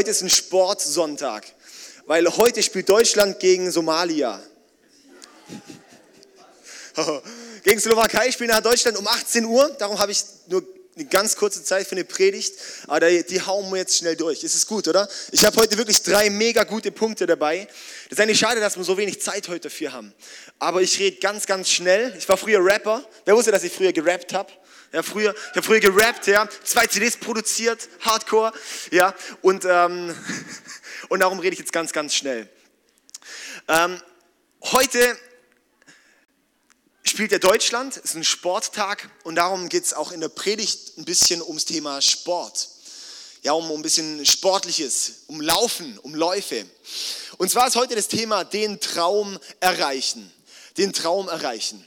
Heute ist ein Sportsonntag, weil heute spielt Deutschland gegen Somalia. gegen Slowakei spielen nach Deutschland um 18 Uhr. Darum habe ich nur eine ganz kurze Zeit für eine Predigt, aber die hauen wir jetzt schnell durch. Ist es gut, oder? Ich habe heute wirklich drei mega gute Punkte dabei. Das ist eigentlich schade, dass wir so wenig Zeit heute dafür haben. Aber ich rede ganz, ganz schnell. Ich war früher Rapper. Wer wusste, dass ich früher gerappt habe? Ja, früher, ich habe früher gerappt, ja, zwei CDs produziert, Hardcore, ja, und, ähm, und darum rede ich jetzt ganz, ganz schnell. Ähm, heute spielt ja Deutschland, ist ein Sporttag und darum geht es auch in der Predigt ein bisschen ums Thema Sport. Ja, um, um ein bisschen Sportliches, um Laufen, um Läufe. Und zwar ist heute das Thema den Traum erreichen. Den Traum erreichen.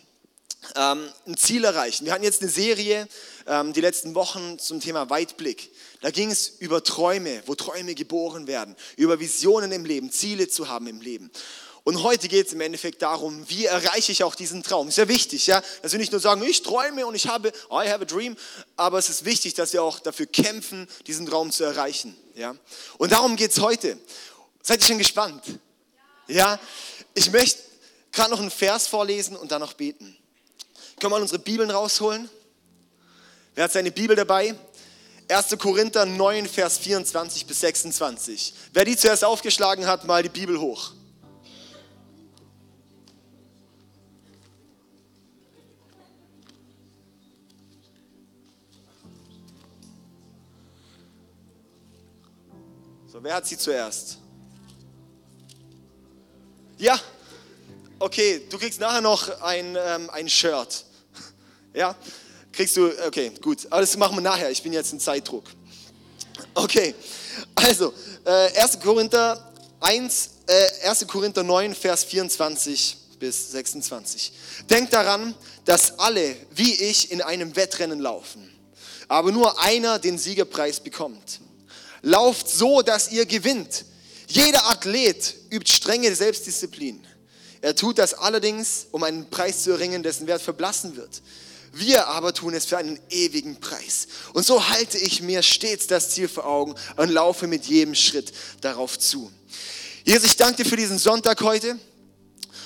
Ähm, ein Ziel erreichen. Wir hatten jetzt eine Serie ähm, die letzten Wochen zum Thema Weitblick. Da ging es über Träume, wo Träume geboren werden, über Visionen im Leben, Ziele zu haben im Leben. Und heute geht es im Endeffekt darum, wie erreiche ich auch diesen Traum. Ist ja wichtig, ja, dass wir nicht nur sagen, ich träume und ich habe, I have a dream, aber es ist wichtig, dass wir auch dafür kämpfen, diesen Traum zu erreichen, ja. Und darum geht es heute. Seid ihr schon gespannt? Ja, ich möchte gerade noch einen Vers vorlesen und dann noch beten. Können wir unsere Bibeln rausholen? Wer hat seine Bibel dabei? 1. Korinther 9, Vers 24 bis 26. Wer die zuerst aufgeschlagen hat, mal die Bibel hoch. So, wer hat sie zuerst? Ja? Okay, du kriegst nachher noch ein, ähm, ein Shirt. Ja? Kriegst du, okay, gut. Aber das machen wir nachher. Ich bin jetzt in Zeitdruck. Okay, also, äh, 1. Korinther 1, äh, 1. Korinther 9, Vers 24 bis 26. Denkt daran, dass alle, wie ich, in einem Wettrennen laufen, aber nur einer den Siegerpreis bekommt. Lauft so, dass ihr gewinnt. Jeder Athlet übt strenge Selbstdisziplin. Er tut das allerdings, um einen Preis zu erringen, dessen Wert verblassen wird. Wir aber tun es für einen ewigen Preis. Und so halte ich mir stets das Ziel vor Augen und laufe mit jedem Schritt darauf zu. Jesus, ich danke dir für diesen Sonntag heute.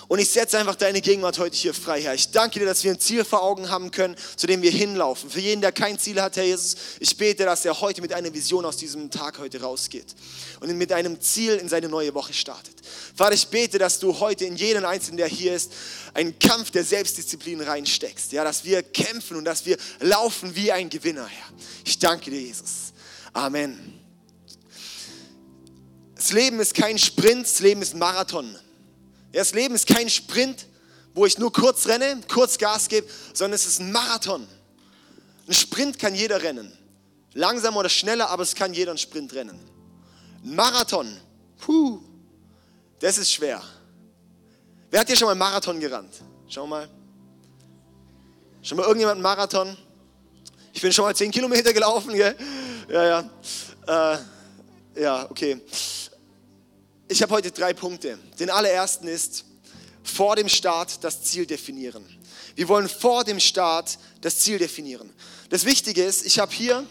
Und ich setze einfach deine Gegenwart heute hier frei, Herr. Ich danke dir, dass wir ein Ziel vor Augen haben können, zu dem wir hinlaufen. Für jeden, der kein Ziel hat, Herr Jesus, ich bete, dass er heute mit einer Vision aus diesem Tag heute rausgeht und mit einem Ziel in seine neue Woche startet. Vater, ich bete, dass du heute in jeden Einzelnen, der hier ist, einen Kampf der Selbstdisziplin reinsteckst. Ja, dass wir kämpfen und dass wir laufen wie ein Gewinner, Herr. Ich danke dir, Jesus. Amen. Das Leben ist kein Sprint, das Leben ist ein Marathon. Das Leben ist kein Sprint, wo ich nur kurz renne, kurz Gas gebe, sondern es ist ein Marathon. Ein Sprint kann jeder rennen. Langsamer oder schneller, aber es kann jeder einen Sprint rennen. Ein Marathon, puh, das ist schwer. Wer hat hier schon mal einen Marathon gerannt? Schau mal. Schon mal irgendjemand einen Marathon? Ich bin schon mal 10 Kilometer gelaufen, gell? Ja, ja. Äh, ja, okay ich habe heute drei Punkte. Den allerersten ist, vor dem Start das Ziel definieren. Wir wollen vor dem Start das Ziel definieren. Das Wichtige ist, ich habe hier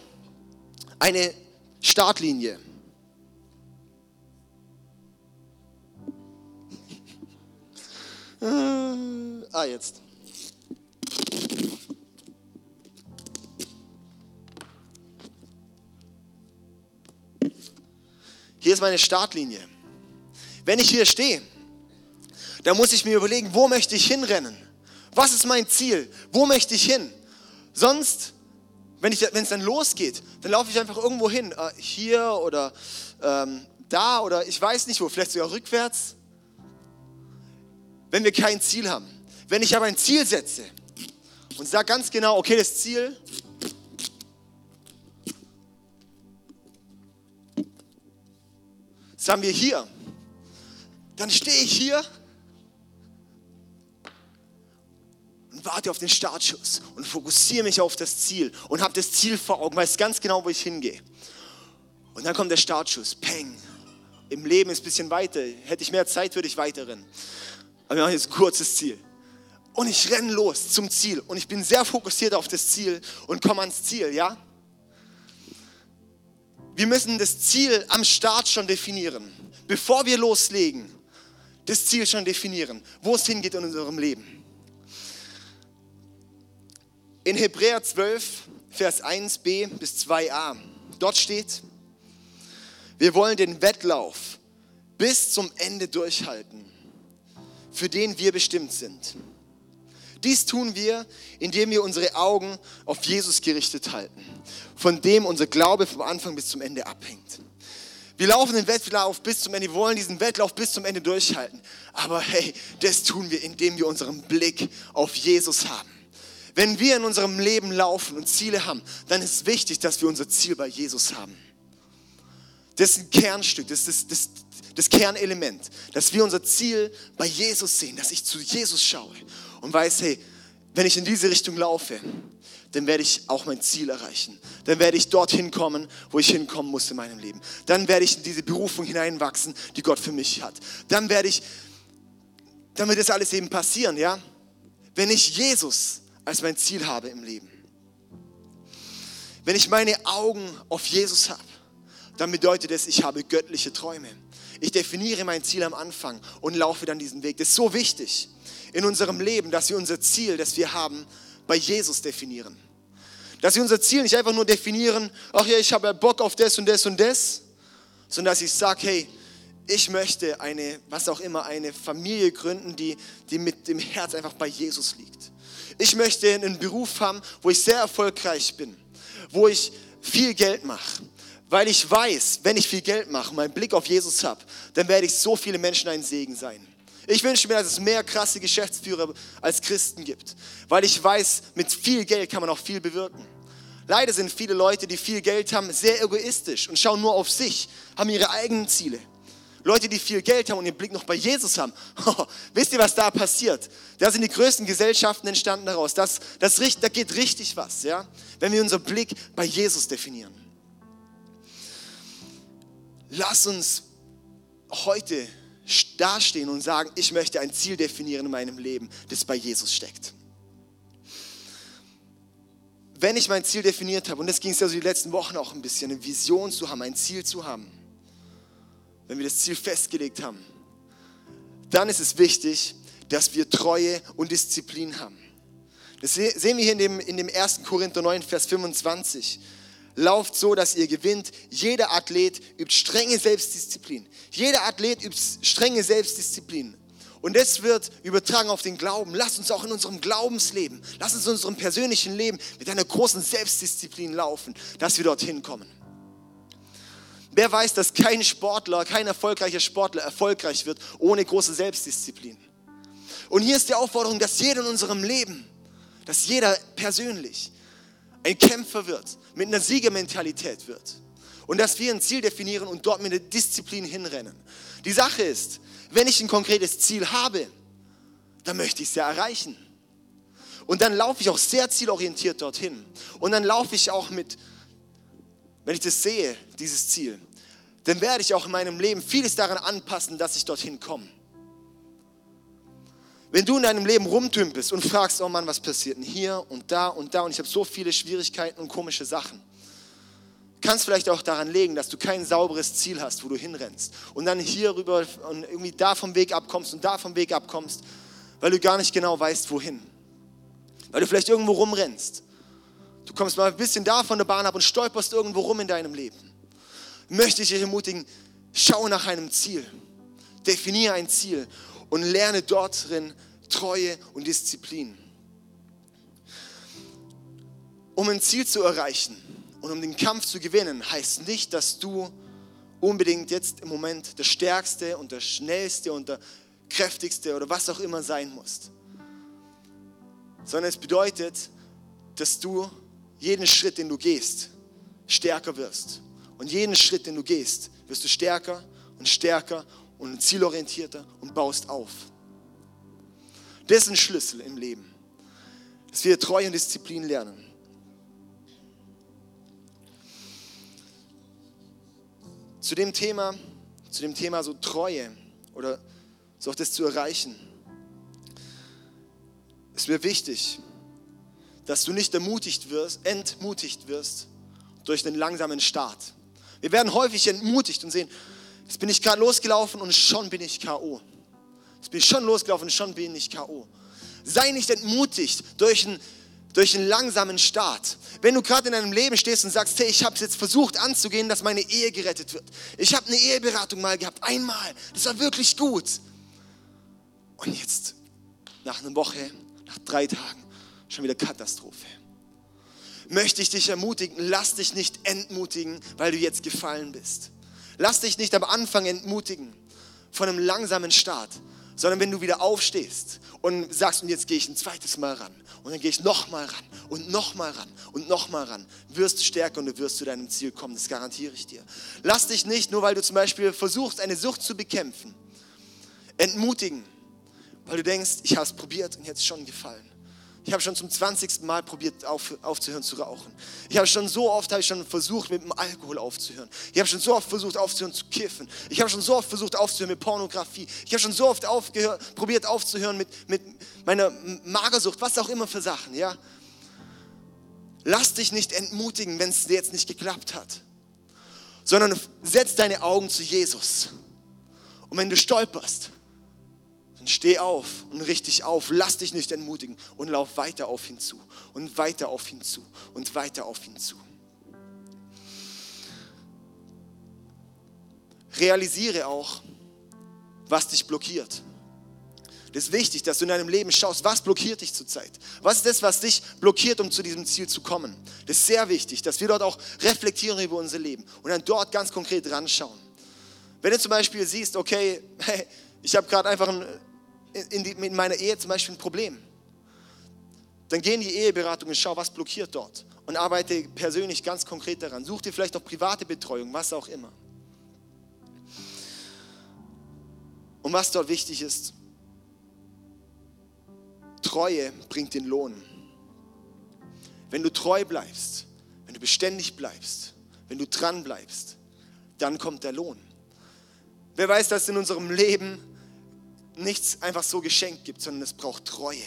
eine Startlinie. ah, jetzt. Hier ist meine Startlinie. Wenn ich hier stehe, dann muss ich mir überlegen, wo möchte ich hinrennen? Was ist mein Ziel? Wo möchte ich hin? Sonst, wenn, es dann losgeht, dann laufe ich einfach irgendwo hin. Äh, hier oder ähm, da oder ich weiß nicht wo, vielleicht sogar rückwärts. Wenn wir kein Ziel haben. Wenn ich aber ein Ziel setze und sage ganz genau, okay, das Ziel das haben wir hier dann stehe ich hier und warte auf den Startschuss und fokussiere mich auf das Ziel und habe das Ziel vor Augen, weiß ganz genau, wo ich hingehe. Und dann kommt der Startschuss, peng. Im Leben ist ein bisschen weiter. Hätte ich mehr Zeit, würde ich weiter rennen. Aber wir machen jetzt ein kurzes Ziel. Und ich renne los zum Ziel. Und ich bin sehr fokussiert auf das Ziel und komme ans Ziel, ja? wir müssen das Ziel am Start schon definieren. Bevor wir loslegen, das Ziel schon definieren, wo es hingeht in unserem Leben. In Hebräer 12, Vers 1b bis 2a, dort steht, wir wollen den Wettlauf bis zum Ende durchhalten, für den wir bestimmt sind. Dies tun wir, indem wir unsere Augen auf Jesus gerichtet halten, von dem unser Glaube vom Anfang bis zum Ende abhängt. Wir laufen den Wettlauf bis zum Ende, wir wollen diesen Wettlauf bis zum Ende durchhalten. Aber hey, das tun wir, indem wir unseren Blick auf Jesus haben. Wenn wir in unserem Leben laufen und Ziele haben, dann ist wichtig, dass wir unser Ziel bei Jesus haben. Das ist ein Kernstück, das ist das, das, das Kernelement, dass wir unser Ziel bei Jesus sehen, dass ich zu Jesus schaue und weiß, hey, wenn ich in diese Richtung laufe, dann werde ich auch mein Ziel erreichen. Dann werde ich dorthin kommen, wo ich hinkommen muss in meinem Leben. Dann werde ich in diese Berufung hineinwachsen, die Gott für mich hat. Dann werde ich, dann wird das alles eben passieren, ja? Wenn ich Jesus als mein Ziel habe im Leben. Wenn ich meine Augen auf Jesus habe, dann bedeutet es, ich habe göttliche Träume. Ich definiere mein Ziel am Anfang und laufe dann diesen Weg. Das ist so wichtig in unserem Leben, dass wir unser Ziel, das wir haben, bei Jesus definieren. Dass wir unser Ziel nicht einfach nur definieren, ach ja, ich habe Bock auf das und das und das, sondern dass ich sage, hey, ich möchte eine, was auch immer, eine Familie gründen, die, die mit dem Herz einfach bei Jesus liegt. Ich möchte einen Beruf haben, wo ich sehr erfolgreich bin, wo ich viel Geld mache, weil ich weiß, wenn ich viel Geld mache, meinen Blick auf Jesus habe, dann werde ich so viele Menschen ein Segen sein. Ich wünsche mir, dass es mehr krasse Geschäftsführer als Christen gibt, weil ich weiß, mit viel Geld kann man auch viel bewirken. Leider sind viele Leute, die viel Geld haben, sehr egoistisch und schauen nur auf sich, haben ihre eigenen Ziele. Leute, die viel Geld haben und ihren Blick noch bei Jesus haben. Wisst ihr, was da passiert? Da sind die größten Gesellschaften entstanden daraus. Das, das, da geht richtig was, ja? wenn wir unseren Blick bei Jesus definieren. Lass uns heute dastehen und sagen, ich möchte ein Ziel definieren in meinem Leben, das bei Jesus steckt. Wenn ich mein Ziel definiert habe, und das ging es ja so die letzten Wochen auch ein bisschen, eine Vision zu haben, ein Ziel zu haben, wenn wir das Ziel festgelegt haben, dann ist es wichtig, dass wir Treue und Disziplin haben. Das sehen wir hier in dem, in dem 1. Korinther 9, Vers 25 lauft so, dass ihr gewinnt. Jeder Athlet übt strenge Selbstdisziplin. Jeder Athlet übt strenge Selbstdisziplin. Und das wird übertragen auf den Glauben. Lass uns auch in unserem Glaubensleben, lass uns in unserem persönlichen Leben mit einer großen Selbstdisziplin laufen, dass wir dorthin kommen. Wer weiß, dass kein Sportler, kein erfolgreicher Sportler erfolgreich wird ohne große Selbstdisziplin? Und hier ist die Aufforderung, dass jeder in unserem Leben, dass jeder persönlich ein Kämpfer wird, mit einer Siegermentalität wird. Und dass wir ein Ziel definieren und dort mit einer Disziplin hinrennen. Die Sache ist, wenn ich ein konkretes Ziel habe, dann möchte ich es ja erreichen. Und dann laufe ich auch sehr zielorientiert dorthin. Und dann laufe ich auch mit, wenn ich das sehe, dieses Ziel, dann werde ich auch in meinem Leben vieles daran anpassen, dass ich dorthin komme. Wenn du in deinem Leben rumtümpelst und fragst, oh Mann, was passiert denn hier und da und da und ich habe so viele Schwierigkeiten und komische Sachen, kannst vielleicht auch daran legen, dass du kein sauberes Ziel hast, wo du hinrennst und dann hier rüber und irgendwie da vom Weg abkommst und da vom Weg abkommst, weil du gar nicht genau weißt, wohin. Weil du vielleicht irgendwo rumrennst. Du kommst mal ein bisschen da von der Bahn ab und stolperst irgendwo rum in deinem Leben. Möchte ich dich ermutigen, schau nach einem Ziel. Definiere ein Ziel und lerne dort drin Treue und Disziplin. Um ein Ziel zu erreichen und um den Kampf zu gewinnen, heißt nicht, dass du unbedingt jetzt im Moment der Stärkste und der Schnellste und der Kräftigste oder was auch immer sein musst. Sondern es bedeutet, dass du jeden Schritt, den du gehst, stärker wirst. Und jeden Schritt, den du gehst, wirst du stärker und stärker und zielorientierter und baust auf. Das ist ein Schlüssel im Leben, dass wir Treue und Disziplin lernen. Zu dem Thema, zu dem Thema so Treue oder so auch das zu erreichen, ist mir wichtig, dass du nicht ermutigt wirst, entmutigt wirst durch einen langsamen Start, Wir werden häufig entmutigt und sehen, jetzt bin ich gerade losgelaufen und schon bin ich K.O. Jetzt bin ich schon losgelaufen schon bin ich K.O. Sei nicht entmutigt durch einen, durch einen langsamen Start. Wenn du gerade in deinem Leben stehst und sagst, hey, ich habe es jetzt versucht anzugehen, dass meine Ehe gerettet wird. Ich habe eine Eheberatung mal gehabt, einmal. Das war wirklich gut. Und jetzt, nach einer Woche, nach drei Tagen, schon wieder Katastrophe. Möchte ich dich ermutigen, lass dich nicht entmutigen, weil du jetzt gefallen bist. Lass dich nicht am Anfang entmutigen von einem langsamen Start, sondern wenn du wieder aufstehst und sagst, und jetzt gehe ich ein zweites Mal ran und dann gehe ich nochmal ran und nochmal ran und nochmal ran, wirst du stärker und du wirst zu deinem Ziel kommen, das garantiere ich dir. Lass dich nicht, nur weil du zum Beispiel versuchst, eine Sucht zu bekämpfen, entmutigen, weil du denkst, ich habe es probiert und jetzt schon gefallen. Ich habe schon zum 20. Mal probiert auf, aufzuhören zu rauchen. Ich habe schon so oft ich schon versucht mit dem Alkohol aufzuhören. Ich habe schon so oft versucht aufzuhören zu kiffen. Ich habe schon so oft versucht aufzuhören mit Pornografie. Ich habe schon so oft aufgehör, probiert aufzuhören mit, mit meiner Magersucht, was auch immer für Sachen, ja? Lass dich nicht entmutigen, wenn es jetzt nicht geklappt hat, sondern setz deine Augen zu Jesus. Und wenn du stolperst, steh auf und richte dich auf. Lass dich nicht entmutigen und lauf weiter auf ihn zu und weiter auf ihn zu und weiter auf ihn zu. Realisiere auch, was dich blockiert. Das ist wichtig, dass du in deinem Leben schaust, was blockiert dich zurzeit? Was ist das, was dich blockiert, um zu diesem Ziel zu kommen? Das ist sehr wichtig, dass wir dort auch reflektieren über unser Leben und dann dort ganz konkret ranschauen. Wenn du zum Beispiel siehst, okay, hey, ich habe gerade einfach ein in, die, in meiner Ehe zum Beispiel ein Problem. Dann geh in die Eheberatung und schau, was blockiert dort. Und arbeite persönlich ganz konkret daran. Such dir vielleicht auch private Betreuung, was auch immer. Und was dort wichtig ist, Treue bringt den Lohn. Wenn du treu bleibst, wenn du beständig bleibst, wenn du dran bleibst, dann kommt der Lohn. Wer weiß, dass in unserem Leben nichts einfach so geschenkt gibt, sondern es braucht Treue.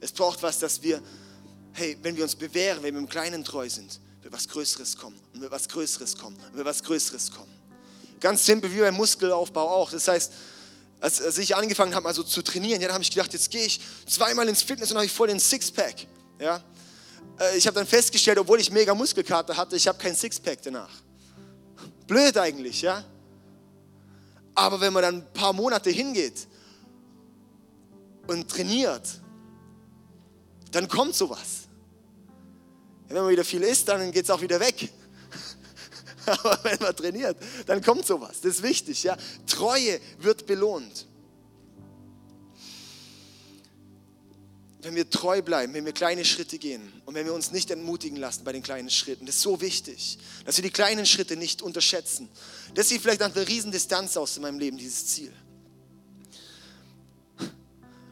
Es braucht was, dass wir, hey, wenn wir uns bewähren, wenn wir im Kleinen treu sind, wird was Größeres kommen und wird was Größeres kommen und wird was Größeres kommen. Ganz simpel wie beim Muskelaufbau auch. Das heißt, als, als ich angefangen habe, also zu trainieren, ja, da habe ich gedacht, jetzt gehe ich zweimal ins Fitness und habe ich voll den Sixpack. Ja. Äh, ich habe dann festgestellt, obwohl ich mega Muskelkater hatte, ich habe kein Sixpack danach. Blöd eigentlich, ja. Aber wenn man dann ein paar Monate hingeht und trainiert, dann kommt sowas. Wenn man wieder viel isst, dann geht es auch wieder weg. Aber wenn man trainiert, dann kommt sowas. Das ist wichtig. Ja? Treue wird belohnt. Wenn wir treu bleiben, wenn wir kleine Schritte gehen und wenn wir uns nicht entmutigen lassen bei den kleinen Schritten, das ist so wichtig, dass wir die kleinen Schritte nicht unterschätzen. Das sieht vielleicht nach einer riesen Distanz aus in meinem Leben, dieses Ziel.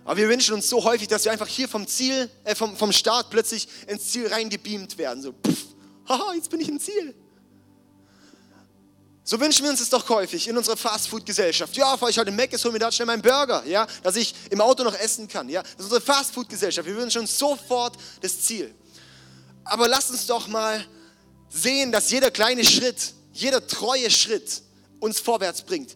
Aber wir wünschen uns so häufig, dass wir einfach hier vom Ziel, äh, vom, vom Start plötzlich ins Ziel reingebeamt werden. So, pff, haha, jetzt bin ich im Ziel. So wünschen wir uns es doch häufig in unserer Fastfood-Gesellschaft. Ja, fahre ich heute Mac, hol mir da schnell meinen Burger, ja, dass ich im Auto noch essen kann. Ja, das ist unsere Fastfood-Gesellschaft. Wir wünschen uns sofort das Ziel. Aber lasst uns doch mal sehen, dass jeder kleine Schritt, jeder treue Schritt uns vorwärts bringt.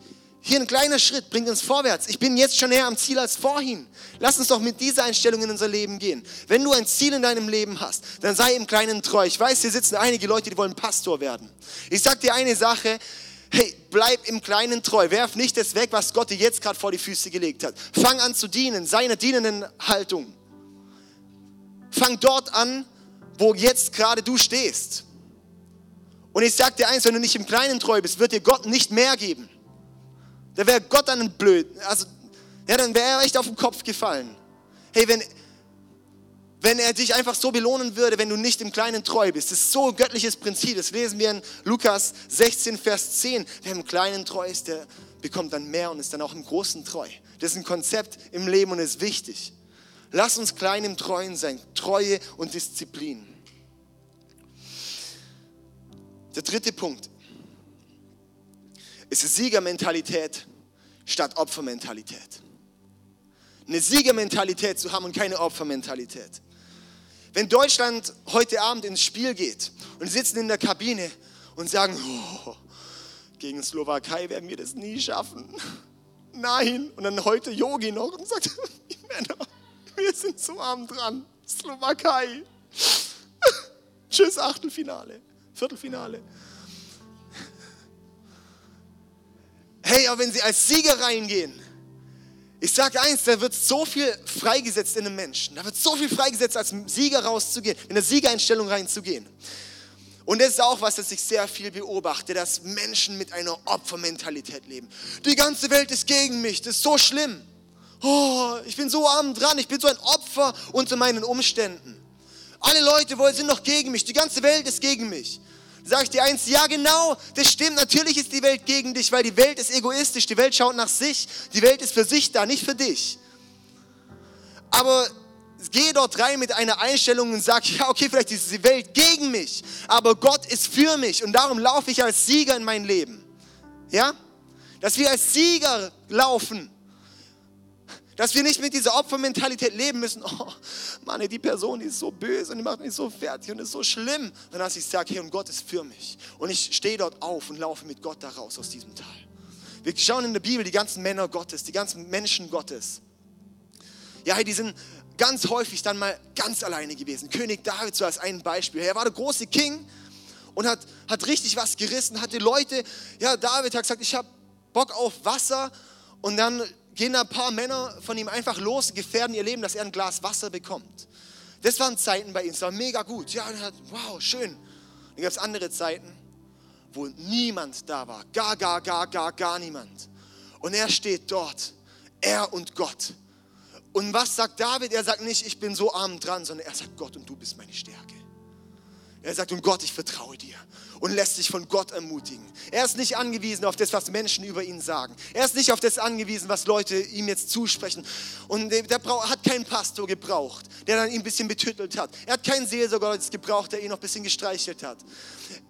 Hier ein kleiner Schritt bringt uns vorwärts. Ich bin jetzt schon näher am Ziel als vorhin. Lass uns doch mit dieser Einstellung in unser Leben gehen. Wenn du ein Ziel in deinem Leben hast, dann sei im Kleinen treu. Ich weiß, hier sitzen einige Leute, die wollen Pastor werden. Ich sag dir eine Sache. Hey, bleib im Kleinen treu. Werf nicht das weg, was Gott dir jetzt gerade vor die Füße gelegt hat. Fang an zu dienen. Sei in einer dienenden Haltung. Fang dort an, wo jetzt gerade du stehst. Und ich sag dir eins, wenn du nicht im Kleinen treu bist, wird dir Gott nicht mehr geben. Da wäre Gott dann blöd. Also, ja, dann wäre er echt auf den Kopf gefallen. Hey, wenn, wenn er dich einfach so belohnen würde, wenn du nicht im Kleinen treu bist. Das ist so ein göttliches Prinzip. Das lesen wir in Lukas 16, Vers 10. Wer im Kleinen treu ist, der bekommt dann mehr und ist dann auch im Großen treu. Das ist ein Konzept im Leben und ist wichtig. Lass uns klein im Treuen sein. Treue und Disziplin. Der dritte Punkt ist Siegermentalität statt Opfermentalität. Eine Siegermentalität zu haben und keine Opfermentalität. Wenn Deutschland heute Abend ins Spiel geht und sitzen in der Kabine und sagen, oh, gegen Slowakei werden wir das nie schaffen. Nein. Und dann heute Yogi noch und sagt, Männer, wir sind so arm dran. Slowakei. Tschüss, Achtelfinale, Viertelfinale. Hey, aber wenn sie als Sieger reingehen, ich sage eins, da wird so viel freigesetzt in einem Menschen. Da wird so viel freigesetzt, als Sieger rauszugehen, in der Siegereinstellung reinzugehen. Und das ist auch was, das ich sehr viel beobachte, dass Menschen mit einer Opfermentalität leben. Die ganze Welt ist gegen mich, das ist so schlimm. Oh, ich bin so arm dran, ich bin so ein Opfer unter meinen Umständen. Alle Leute sind noch gegen mich, die ganze Welt ist gegen mich. Sag ich dir eins, ja genau, das stimmt, natürlich ist die Welt gegen dich, weil die Welt ist egoistisch, die Welt schaut nach sich, die Welt ist für sich da, nicht für dich. Aber gehe dort rein mit einer Einstellung und sag, ja okay, vielleicht ist die Welt gegen mich, aber Gott ist für mich und darum laufe ich als Sieger in mein Leben. Ja? Dass wir als Sieger laufen dass wir nicht mit dieser Opfermentalität leben müssen. Oh, Mann, die Person, die ist so böse und die macht mich so fertig und ist so schlimm. Und dass ich sage, hey, und Gott ist für mich. Und ich stehe dort auf und laufe mit Gott da raus aus diesem Tal. Wir schauen in der Bibel die ganzen Männer Gottes, die ganzen Menschen Gottes. Ja, die sind ganz häufig dann mal ganz alleine gewesen. König David so als ein Beispiel. Er war der große King und hat, hat richtig was gerissen, hat die Leute, ja, David hat gesagt, ich habe Bock auf Wasser und dann gehen ein paar Männer von ihm einfach los, gefährden ihr Leben, dass er ein Glas Wasser bekommt. Das waren Zeiten bei ihm, das war mega gut. Ja, wow, schön. Dann gab es andere Zeiten, wo niemand da war. Gar, gar, gar, gar, gar niemand. Und er steht dort, er und Gott. Und was sagt David? Er sagt nicht, ich bin so arm dran, sondern er sagt, Gott und du bist meine Stärke. Er sagt, und Gott, ich vertraue dir und lässt sich von Gott ermutigen. Er ist nicht angewiesen auf das, was Menschen über ihn sagen. Er ist nicht auf das angewiesen, was Leute ihm jetzt zusprechen. Und der hat keinen Pastor gebraucht, der dann ihn ein bisschen betüttelt hat. Er hat keinen Seelsorger gebraucht, der ihn noch ein bisschen gestreichelt hat.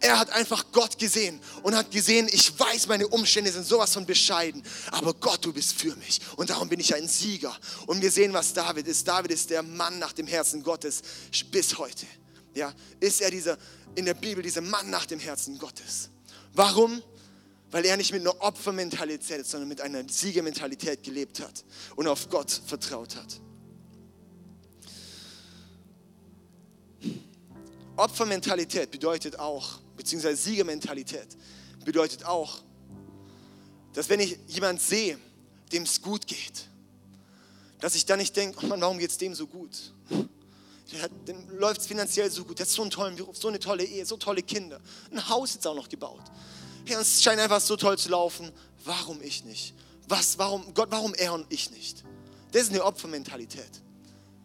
Er hat einfach Gott gesehen und hat gesehen, ich weiß, meine Umstände sind sowas von bescheiden, aber Gott, du bist für mich und darum bin ich ein Sieger. Und wir sehen, was David ist. David ist der Mann nach dem Herzen Gottes bis heute. Ja, ist er dieser in der Bibel dieser Mann nach dem Herzen Gottes. Warum? Weil er nicht mit einer Opfermentalität, sondern mit einer Siegermentalität gelebt hat und auf Gott vertraut hat. Opfermentalität bedeutet auch, beziehungsweise Siegermentalität bedeutet auch, dass wenn ich jemanden sehe, dem es gut geht, dass ich dann nicht denke, oh Mann, warum geht es dem so gut? Dem läuft es finanziell so gut, der hat so einen tollen Beruf, so eine tolle Ehe, so tolle Kinder, ein Haus jetzt auch noch gebaut. Ja, es scheint einfach so toll zu laufen. Warum ich nicht? Was, warum, Gott, warum er und ich nicht? Das ist eine Opfermentalität.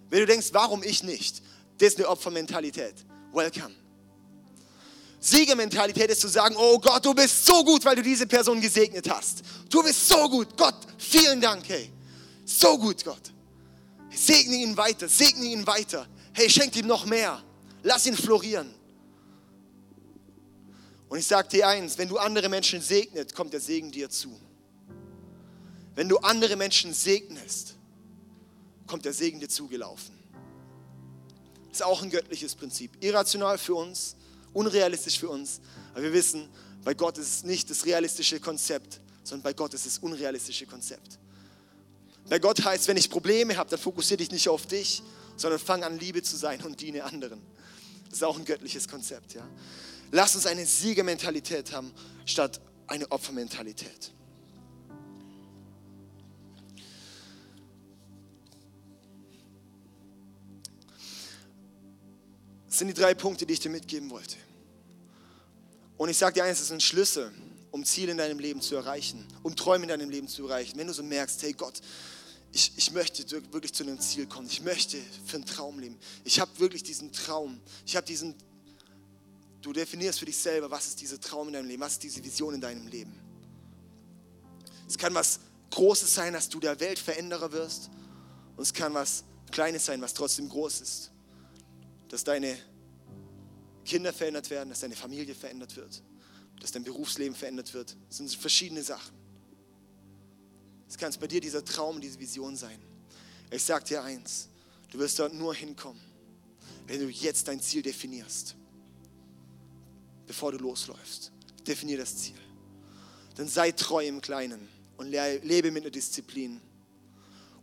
Wenn du denkst, warum ich nicht, das ist eine Opfermentalität. Welcome. Siegermentalität ist zu sagen, oh Gott, du bist so gut, weil du diese Person gesegnet hast. Du bist so gut. Gott, vielen Dank, hey. So gut, Gott. Segne ihn weiter, segne ihn weiter. Hey, schenkt ihm noch mehr. Lass ihn florieren. Und ich sage dir eins, wenn du andere Menschen segnet, kommt der Segen dir zu. Wenn du andere Menschen segnest, kommt der Segen dir zugelaufen. Das ist auch ein göttliches Prinzip. Irrational für uns, unrealistisch für uns. Aber wir wissen, bei Gott ist es nicht das realistische Konzept, sondern bei Gott ist es das unrealistische Konzept. Bei Gott heißt, wenn ich Probleme habe, dann fokussiere dich nicht auf dich, sondern fang an, Liebe zu sein und diene anderen. Das ist auch ein göttliches Konzept. Ja? Lass uns eine Siegermentalität haben, statt eine Opfermentalität. Das sind die drei Punkte, die ich dir mitgeben wollte. Und ich sage dir eins, das sind Schlüssel, um Ziele in deinem Leben zu erreichen, um Träume in deinem Leben zu erreichen. Wenn du so merkst, hey Gott, ich, ich möchte wirklich zu einem Ziel kommen. Ich möchte für einen Traum leben. Ich habe wirklich diesen Traum. Ich habe diesen, du definierst für dich selber, was ist dieser Traum in deinem Leben, was ist diese Vision in deinem Leben. Es kann was Großes sein, dass du der Weltveränderer wirst. Und es kann was Kleines sein, was trotzdem groß ist. Dass deine Kinder verändert werden, dass deine Familie verändert wird, dass dein Berufsleben verändert wird. Das sind verschiedene Sachen. Es kann bei dir dieser Traum, diese Vision sein. Ich sage dir eins, du wirst dort nur hinkommen, wenn du jetzt dein Ziel definierst. Bevor du losläufst, definier das Ziel. Dann sei treu im Kleinen und lebe mit einer Disziplin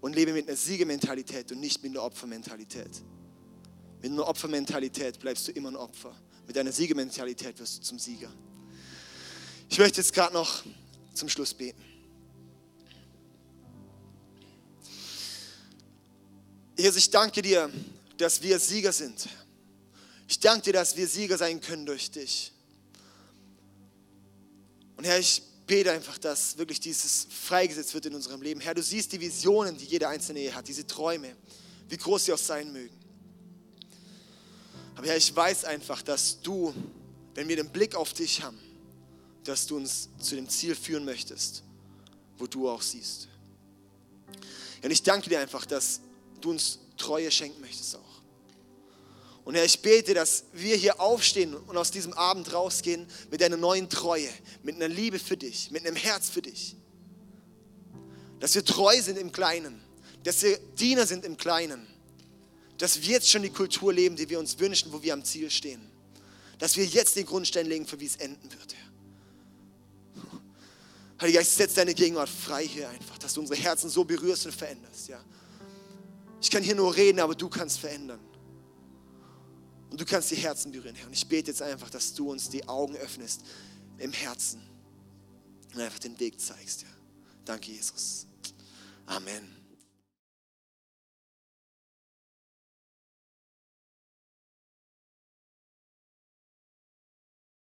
und lebe mit einer Siegementalität und nicht mit einer Opfermentalität. Mit einer Opfermentalität bleibst du immer ein Opfer. Mit einer Siegementalität wirst du zum Sieger. Ich möchte jetzt gerade noch zum Schluss beten. Jesus, ich danke dir, dass wir Sieger sind. Ich danke dir, dass wir Sieger sein können durch dich. Und Herr, ich bete einfach, dass wirklich dieses freigesetzt wird in unserem Leben. Herr, du siehst die Visionen, die jede einzelne Ehe hat, diese Träume, wie groß sie auch sein mögen. Aber Herr, ich weiß einfach, dass du, wenn wir den Blick auf dich haben, dass du uns zu dem Ziel führen möchtest, wo du auch siehst. Und ich danke dir einfach, dass du uns Treue schenken möchtest auch. Und Herr, ich bete, dass wir hier aufstehen und aus diesem Abend rausgehen mit einer neuen Treue, mit einer Liebe für dich, mit einem Herz für dich. Dass wir treu sind im Kleinen, dass wir Diener sind im Kleinen, dass wir jetzt schon die Kultur leben, die wir uns wünschen, wo wir am Ziel stehen. Dass wir jetzt den Grundstein legen, für wie es enden wird, Herr. Heiliger Geist, setz deine Gegenwart frei hier einfach, dass du unsere Herzen so berührst und veränderst, ja. Ich kann hier nur reden, aber du kannst verändern. Und du kannst die Herzen berühren, Herr. Und ich bete jetzt einfach, dass du uns die Augen öffnest im Herzen und einfach den Weg zeigst, ja. Danke, Jesus. Amen.